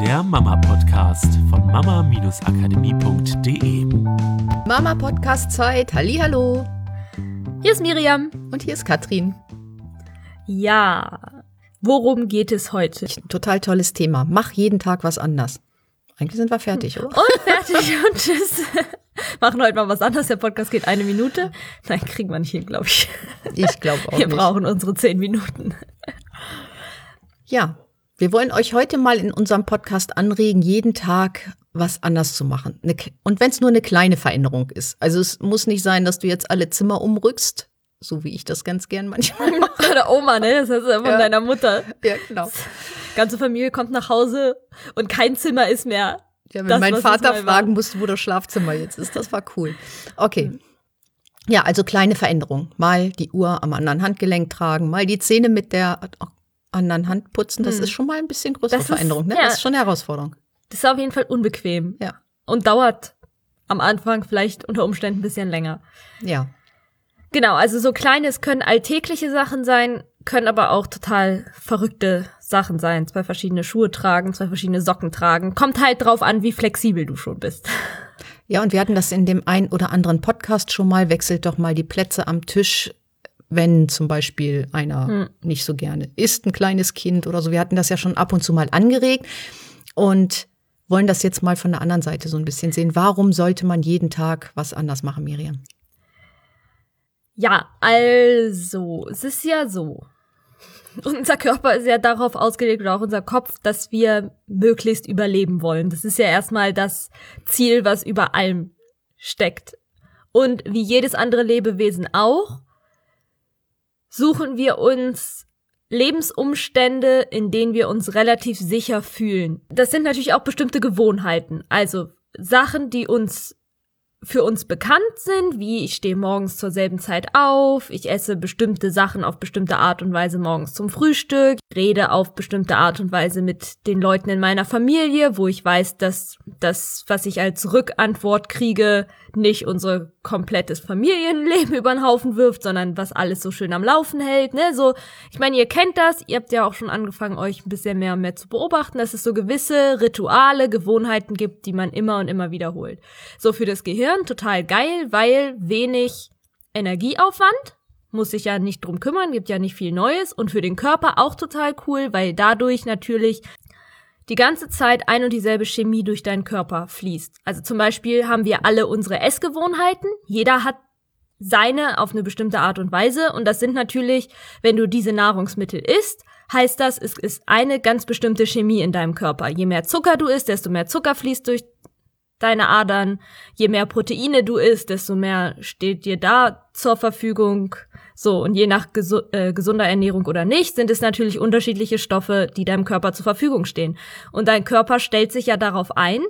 der Mama-Podcast von mama-akademie.de. Mama-Podcast-Zeit. Hallo. Hier ist Miriam. Und hier ist Katrin. Ja, worum geht es heute? Total tolles Thema. Mach jeden Tag was anders. Eigentlich sind wir fertig, oder? Und fertig und tschüss. Machen heute mal was anderes. Der Podcast geht eine Minute. Nein, kriegen wir nicht hin, glaube ich. Ich glaube auch Wir nicht. brauchen unsere zehn Minuten. Ja, wir wollen euch heute mal in unserem Podcast anregen, jeden Tag was anders zu machen. Und wenn es nur eine kleine Veränderung ist. Also es muss nicht sein, dass du jetzt alle Zimmer umrückst, so wie ich das ganz gern manchmal mache. Oder Oma, ne? Das heißt ja von Ja. deiner Mutter. Ja, genau. Ganze Familie kommt nach Hause und kein Zimmer ist mehr. Ja, wenn das, mein Vater fragen musste, wo das Schlafzimmer jetzt ist, das war cool. Okay. Ja, also kleine Veränderung. Mal die Uhr am anderen Handgelenk tragen, mal die Zähne mit der anderen Hand putzen. Das Hm. ist schon mal ein bisschen größere Das ist- Veränderung. Ne? ja. Das ist schon eine Herausforderung. Das ist auf jeden Fall unbequem. Ja. Und dauert am Anfang vielleicht unter Umständen ein bisschen länger. Ja. Genau, also so kleines können alltägliche Sachen sein, können aber auch total verrückte Sachen sein. Zwei verschiedene Schuhe tragen, zwei verschiedene Socken tragen. Kommt halt drauf an, wie flexibel du schon bist. Ja, und wir hatten das in dem ein oder anderen Podcast schon mal. Wechselt doch mal die Plätze am Tisch, wenn zum Beispiel einer Hm. nicht so gerne isst, ein kleines Kind oder so. Wir hatten das ja schon ab und zu mal angeregt und wollen das jetzt mal von der anderen Seite so ein bisschen sehen. Warum sollte man jeden Tag was anders machen, Miriam? Ja, also, es ist ja so. Unser Körper ist ja darauf ausgelegt oder auch unser Kopf, dass wir möglichst überleben wollen. Das ist ja erstmal das Ziel, was über allem steckt. Und wie jedes andere Lebewesen auch, suchen wir uns Lebensumstände, in denen wir uns relativ sicher fühlen. Das sind natürlich auch bestimmte Gewohnheiten, also Sachen, die uns für uns bekannt sind, wie ich stehe morgens zur selben Zeit auf, ich esse bestimmte Sachen auf bestimmte Art und Weise morgens zum Frühstück, rede auf bestimmte Art und Weise mit den Leuten in meiner Familie, wo ich weiß, dass das, was ich als Rückantwort kriege, nicht unser komplettes Familienleben über den Haufen wirft, sondern was alles so schön am Laufen hält, ne? So, ich meine, ihr kennt das, ihr habt ja auch schon angefangen, euch ein bisschen mehr und mehr zu beobachten, dass es so gewisse Rituale, Gewohnheiten gibt, die man immer und immer wiederholt. So für das Gehirn total geil, weil wenig Energieaufwand, muss sich ja nicht drum kümmern, gibt ja nicht viel Neues und für den Körper auch total cool, weil dadurch natürlich die ganze Zeit ein und dieselbe Chemie durch deinen Körper fließt. Also zum Beispiel haben wir alle unsere Essgewohnheiten. Jeder hat seine auf eine bestimmte Art und Weise. Und das sind natürlich, wenn du diese Nahrungsmittel isst, heißt das, es ist eine ganz bestimmte Chemie in deinem Körper. Je mehr Zucker du isst, desto mehr Zucker fließt durch deine Adern. Je mehr Proteine du isst, desto mehr steht dir da zur Verfügung. So, und je nach gesu äh, gesunder Ernährung oder nicht, sind es natürlich unterschiedliche Stoffe, die deinem Körper zur Verfügung stehen. Und dein Körper stellt sich ja darauf ein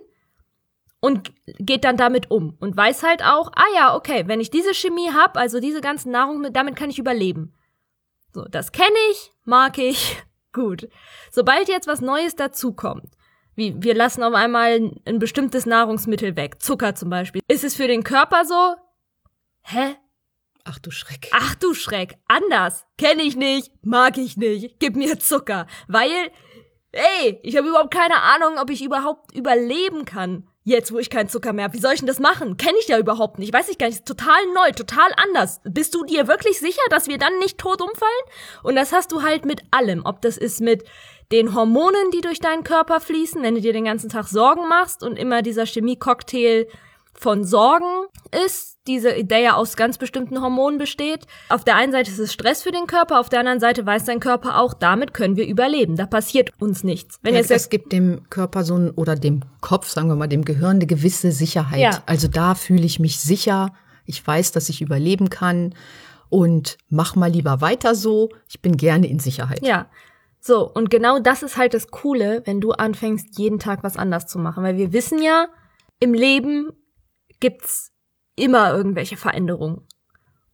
und geht dann damit um und weiß halt auch, ah ja, okay, wenn ich diese Chemie hab, also diese ganzen Nahrung, damit kann ich überleben. So, das kenne ich, mag ich, gut. Sobald jetzt was Neues dazukommt, wie wir lassen auf einmal ein bestimmtes Nahrungsmittel weg, Zucker zum Beispiel, ist es für den Körper so, hä? Ach du Schreck. Ach du Schreck, anders, kenne ich nicht, mag ich nicht, gib mir Zucker, weil, ey, ich habe überhaupt keine Ahnung, ob ich überhaupt überleben kann. Jetzt, wo ich keinen Zucker mehr habe, wie soll ich denn das machen? Kenne ich ja überhaupt nicht, weiß ich gar nicht, total neu, total anders. Bist du dir wirklich sicher, dass wir dann nicht tot umfallen? Und das hast du halt mit allem, ob das ist mit den Hormonen, die durch deinen Körper fließen, wenn du dir den ganzen Tag Sorgen machst und immer dieser Chemie-Cocktail von Sorgen ist, diese, der ja aus ganz bestimmten Hormonen besteht. Auf der einen Seite ist es Stress für den Körper, auf der anderen Seite weiß dein Körper auch, damit können wir überleben. Da passiert uns nichts. Wenn ja, es gibt dem Körper so ein, oder dem Kopf, sagen wir mal, dem Gehirn eine gewisse Sicherheit. Ja. Also da fühle ich mich sicher. Ich weiß, dass ich überleben kann. Und mach mal lieber weiter so. Ich bin gerne in Sicherheit. Ja. So, und genau das ist halt das Coole, wenn du anfängst, jeden Tag was anders zu machen. Weil wir wissen ja, im Leben gibt's immer irgendwelche Veränderungen.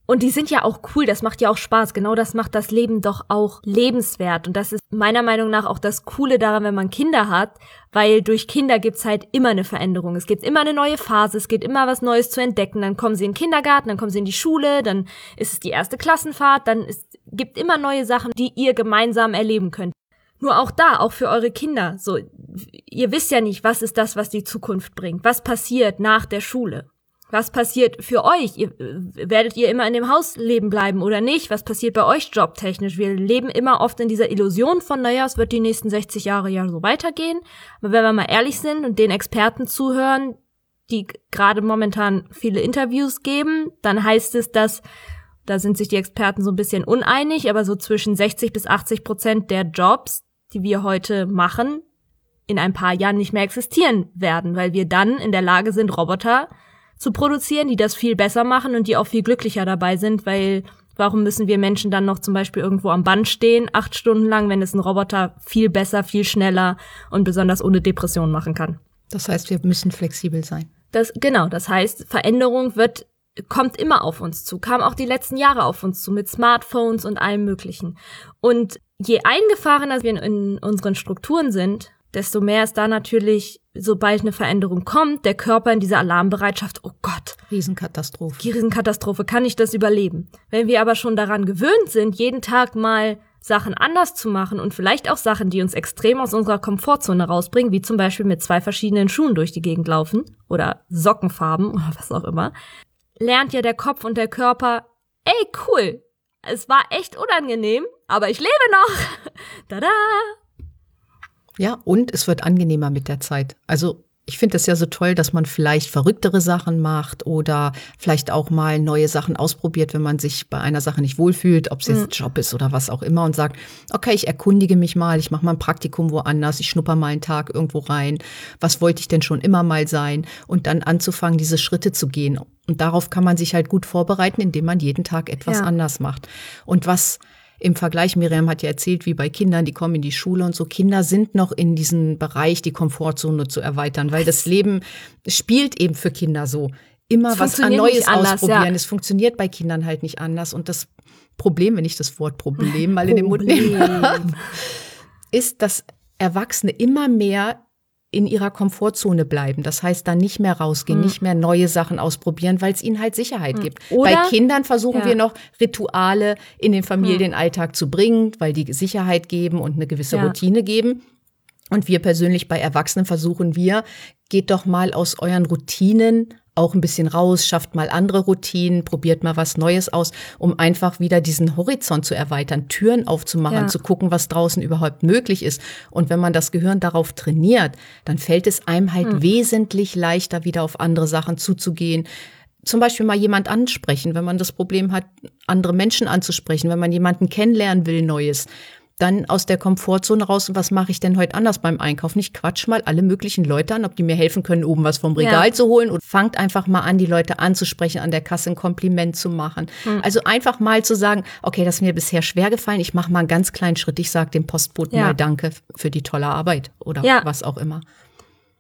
Und die sind ja auch cool, das macht ja auch Spaß. Genau das macht das Leben doch auch lebenswert. Und das ist meiner Meinung nach auch das Coole daran, wenn man Kinder hat, weil durch Kinder gibt's halt immer eine Veränderung. Es gibt immer eine neue Phase, es gibt immer was Neues zu entdecken. Dann kommen sie in den Kindergarten, dann kommen sie in die Schule, dann ist es die erste Klassenfahrt, dann ist, gibt immer neue Sachen, die ihr gemeinsam erleben könnt. Nur auch da, auch für eure Kinder. So, ihr wisst ja nicht, was ist das, was die Zukunft bringt. Was passiert nach der Schule? Was passiert für euch? Ihr, werdet ihr immer in dem Haus leben bleiben oder nicht? Was passiert bei euch jobtechnisch? Wir leben immer oft in dieser Illusion von, naja, es wird die nächsten 60 Jahre ja so weitergehen. Aber wenn wir mal ehrlich sind und den Experten zuhören, die gerade momentan viele Interviews geben, dann heißt es, dass da sind sich die Experten so ein bisschen uneinig, aber so zwischen 60 bis 80 Prozent der Jobs, die wir heute machen, in ein paar Jahren nicht mehr existieren werden, weil wir dann in der Lage sind, Roboter zu produzieren, die das viel besser machen und die auch viel glücklicher dabei sind, weil warum müssen wir Menschen dann noch zum Beispiel irgendwo am Band stehen, acht Stunden lang, wenn es ein Roboter viel besser, viel schneller und besonders ohne Depression machen kann? Das heißt, wir müssen flexibel sein. Das, genau, das heißt, Veränderung wird kommt immer auf uns zu, kam auch die letzten Jahre auf uns zu mit Smartphones und allem Möglichen. Und je eingefahrener wir in, unseren Strukturen sind, desto mehr ist da natürlich, sobald eine Veränderung kommt, der Körper in dieser Alarmbereitschaft, oh Gott. Riesenkatastrophe. Die Riesenkatastrophe, kann ich das überleben? Wenn wir aber schon daran gewöhnt sind, jeden Tag mal Sachen anders zu machen und vielleicht auch Sachen, die uns extrem aus unserer Komfortzone rausbringen, wie zum Beispiel mit zwei verschiedenen Schuhen durch die Gegend laufen oder Sockenfarben oder was auch immer, lernt ja der Kopf und der Körper, ey, cool, es war echt unangenehm, aber ich lebe noch. Tada! Ja, und es wird angenehmer mit der Zeit. Also ich finde es ja so toll, dass man vielleicht verrücktere Sachen macht oder vielleicht auch mal neue Sachen ausprobiert, wenn man sich bei einer Sache nicht wohlfühlt, ob es jetzt mhm. Job ist oder was auch immer und sagt, okay, ich erkundige mich mal, ich mache mal ein Praktikum woanders, ich schnupper mal einen Tag irgendwo rein. Was wollte ich denn schon immer mal sein? Und dann anzufangen, diese Schritte zu gehen. Und darauf kann man sich halt gut vorbereiten, indem man jeden Tag etwas ja. anders macht. Und was im Vergleich, Miriam hat ja erzählt, wie bei Kindern, die kommen in die Schule und so, Kinder sind noch in diesem Bereich, die Komfortzone zu erweitern, weil das Leben spielt eben für Kinder so. Immer was Neues anders, ausprobieren. Ja. Es funktioniert bei Kindern halt nicht anders. Und das Problem, wenn ich das Wort Problem mal in den Mund nehme, ist, dass Erwachsene immer mehr in ihrer Komfortzone bleiben. Das heißt, dann nicht mehr rausgehen, mhm. nicht mehr neue Sachen ausprobieren, weil es ihnen halt Sicherheit mhm. gibt. Oder, Bei Kindern versuchen ja. wir noch Rituale in den Familienalltag mhm. zu bringen, weil die Sicherheit geben und eine gewisse ja. Routine geben. Und wir persönlich bei Erwachsenen versuchen wir, geht doch mal aus euren Routinen auch ein bisschen raus, schafft mal andere Routinen, probiert mal was Neues aus, um einfach wieder diesen Horizont zu erweitern, Türen aufzumachen, ja. zu gucken, was draußen überhaupt möglich ist. Und wenn man das Gehirn darauf trainiert, dann fällt es einem halt mhm. wesentlich leichter, wieder auf andere Sachen zuzugehen. Zum Beispiel mal jemand ansprechen, wenn man das Problem hat, andere Menschen anzusprechen, wenn man jemanden kennenlernen will, Neues dann aus der Komfortzone raus und was mache ich denn heute anders beim Einkaufen? Ich quatsch mal alle möglichen Leute an, ob die mir helfen können, oben was vom Regal ja. zu holen und fangt einfach mal an, die Leute anzusprechen, an der Kasse ein Kompliment zu machen. Mhm. Also einfach mal zu sagen, okay, das ist mir bisher schwer gefallen, ich mache mal einen ganz kleinen Schritt, ich sage dem Postboten ja. mal Danke für die tolle Arbeit oder ja. was auch immer.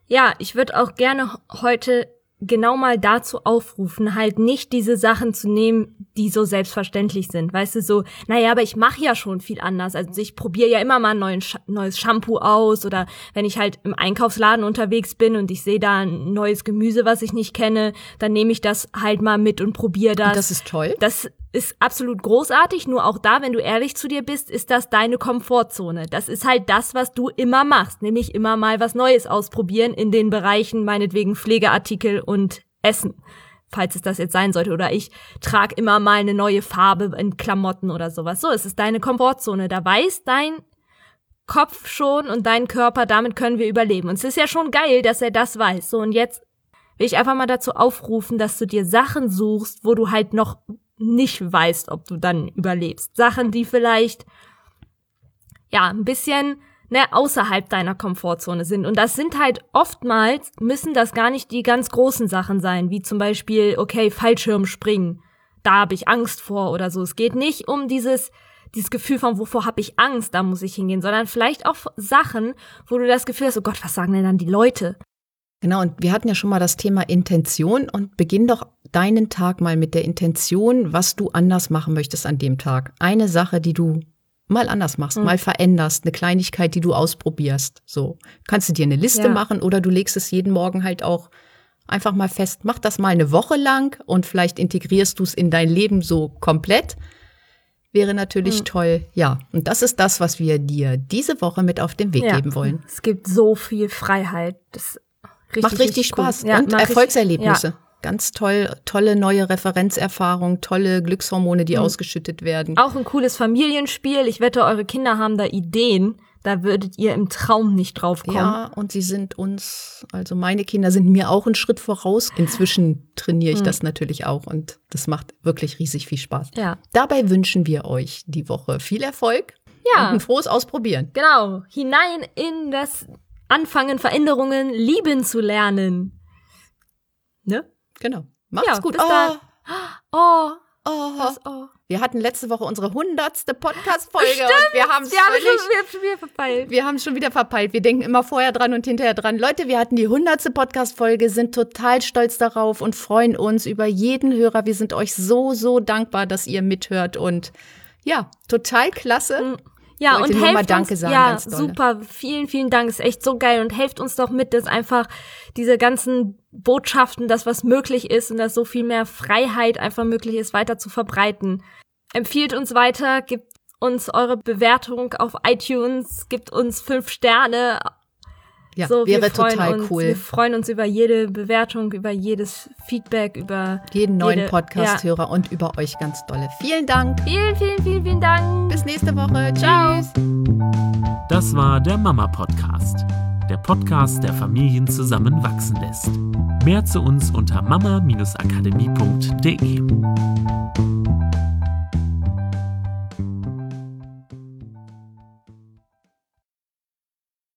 Ja, ich würde auch gerne heute genau mal dazu aufrufen, halt nicht diese Sachen zu nehmen, die so selbstverständlich sind. Weißt du, so, naja, aber ich mache ja schon viel anders. Also ich probiere ja immer mal ein neues Shampoo aus oder wenn ich halt im Einkaufsladen unterwegs bin und ich sehe da ein neues Gemüse, was ich nicht kenne, dann nehme ich das halt mal mit und probiere das. Das ist toll. Das ist absolut großartig, nur auch da, wenn du ehrlich zu dir bist, ist das deine Komfortzone. Das ist halt das, was du immer machst, nämlich immer mal was Neues ausprobieren in den Bereichen meinetwegen Pflegeartikel und Essen, falls es das jetzt sein sollte. Oder ich trage immer mal eine neue Farbe in Klamotten oder sowas. So, es ist deine Komfortzone. Da weiß dein Kopf schon und dein Körper, damit können wir überleben. Und es ist ja schon geil, dass er das weiß. So, und jetzt will ich einfach mal dazu aufrufen, dass du dir Sachen suchst, wo du halt noch nicht weißt, ob du dann überlebst. Sachen, die vielleicht ja ein bisschen ne, außerhalb deiner Komfortzone sind. Und das sind halt oftmals, müssen das gar nicht die ganz großen Sachen sein, wie zum Beispiel, okay, Fallschirmspringen. Da habe ich Angst vor oder so. Es geht nicht um dieses, dieses Gefühl von, wovor habe ich Angst, da muss ich hingehen, sondern vielleicht auch Sachen, wo du das Gefühl hast, oh Gott, was sagen denn dann die Leute? Genau, und wir hatten ja schon mal das Thema Intention und beginn doch deinen Tag mal mit der Intention, was du anders machen möchtest an dem Tag. Eine Sache, die du mal anders machst, mhm. mal veränderst, eine Kleinigkeit, die du ausprobierst. So kannst du dir eine Liste ja. machen oder du legst es jeden Morgen halt auch einfach mal fest. Mach das mal eine Woche lang und vielleicht integrierst du es in dein Leben so komplett. wäre natürlich toll. Ja, und das ist das, was wir dir diese Woche mit auf den Weg Ja. geben wollen. Es gibt so viel Freiheit. Das richtig, Macht richtig, cool. Spaß Ja, und richtig- Erfolgserlebnisse. Ganz toll, tolle neue Referenzerfahrungen, tolle Glückshormone, Mhm. die ausgeschüttet werden. Auch ein cooles Familienspiel. Ich wette, eure Kinder haben da Ideen. Da würdet ihr im Traum nicht drauf kommen. Ja, und sie sind uns, also meine Kinder sind mir auch einen Schritt voraus. Inzwischen trainiere ich Hm. das natürlich auch und das macht wirklich riesig viel Spaß. Ja. Dabei wünschen wir euch die Woche viel Erfolg Ja. und ein frohes Ausprobieren. Genau, hinein in das Anfangen, Veränderungen lieben zu lernen. Genau. Macht's Ja, gut. bis dann. Oh, oh, das, oh. Wir hatten letzte Woche unsere hundertste Podcast-Folge und wir haben es schon, wieder verpeilt. Wir haben es schon wieder verpeilt. Wir denken immer vorher dran und hinterher dran. Leute, wir hatten die hundertste Podcast-Folge, sind total stolz darauf und freuen uns über jeden Hörer. Wir sind euch so, so dankbar, dass ihr mithört und ja, total klasse. Ja, und helft mal Danke uns, sagen, ja, dolle. super, vielen, vielen Dank, ist echt so geil und helft uns doch mit, dass einfach diese ganzen Botschaften, das was möglich ist und dass so viel mehr Freiheit einfach möglich ist, weiter zu verbreiten. Empfiehlt uns weiter, gibt uns eure Bewertung auf iTunes, gibt uns fünf Sterne. Ja, so, wäre wir freuen total uns, cool. Wir freuen uns über jede Bewertung, über jedes Feedback, über Jeden neuen jede- Podcast-Hörer und über euch ganz dolle. Vielen Dank. Ja. Vielen, vielen, vielen, vielen Dank. Bis nächste Woche. Ciao. Tschüss. Das war der Mama Podcast. Der Podcast, der Familien zusammenwachsen lässt. Mehr zu uns unter mama-akademie.de.